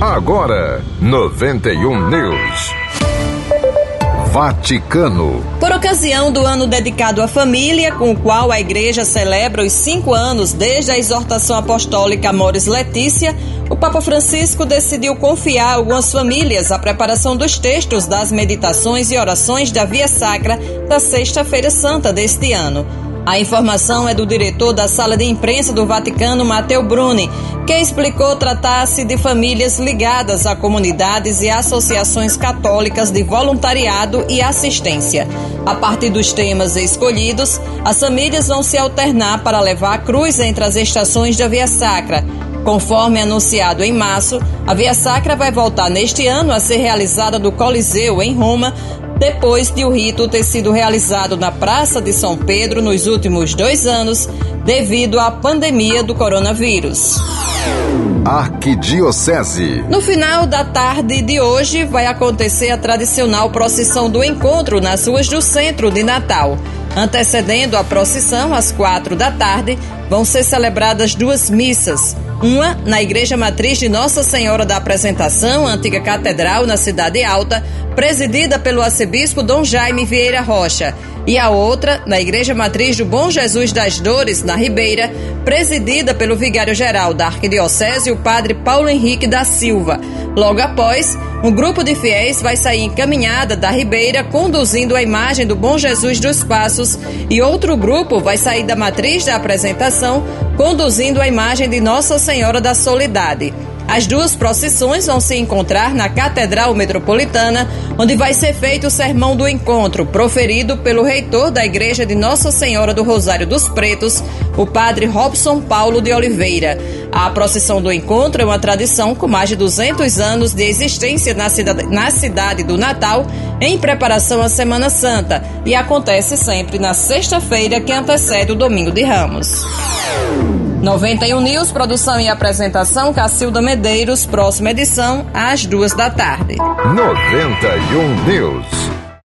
Agora, 91 News. Vaticano. Por ocasião do ano dedicado à família, com o qual a Igreja celebra os cinco anos desde a exortação apostólica Amoris Letícia, o Papa Francisco decidiu confiar a algumas famílias a preparação dos textos das meditações e orações da Via Sacra da Sexta-feira Santa deste ano. A informação é do diretor da sala de imprensa do Vaticano, Matteo Bruni, que explicou tratar-se de famílias ligadas a comunidades e associações católicas de voluntariado e assistência. A partir dos temas escolhidos, as famílias vão se alternar para levar a cruz entre as estações da Via Sacra. Conforme anunciado em março, a Via Sacra vai voltar neste ano a ser realizada no Coliseu, em Roma, depois de o rito ter sido realizado na Praça de São Pedro nos últimos dois anos, devido à pandemia do coronavírus. Arquidiocese. No final da tarde de hoje vai acontecer a tradicional procissão do encontro nas ruas do centro de Natal. Antecedendo a procissão, às quatro da tarde, vão ser celebradas duas missas. Uma na Igreja Matriz de Nossa Senhora da Apresentação, antiga catedral na Cidade Alta, presidida pelo arcebispo Dom Jaime Vieira Rocha, e a outra na Igreja Matriz do Bom Jesus das Dores, na Ribeira, presidida pelo vigário-geral da Arquidiocese, o padre Paulo Henrique da Silva. Logo após, um grupo de fiéis vai sair encaminhada da Ribeira, conduzindo a imagem do Bom Jesus dos Passos, e outro grupo vai sair da matriz da apresentação, conduzindo a imagem de Nossa Senhora da Soledade. As duas procissões vão se encontrar na Catedral Metropolitana, onde vai ser feito o sermão do encontro, proferido pelo reitor da Igreja de Nossa Senhora do Rosário dos Pretos, o padre Robson Paulo de Oliveira. A procissão do encontro é uma tradição com mais de 200 anos de existência na cidade, na cidade do Natal, em preparação à Semana Santa, e acontece sempre na sexta-feira que antecede o Domingo de Ramos. 91 News, produção e apresentação, Cacilda Medeiros, próxima edição, às duas da tarde. 91 News.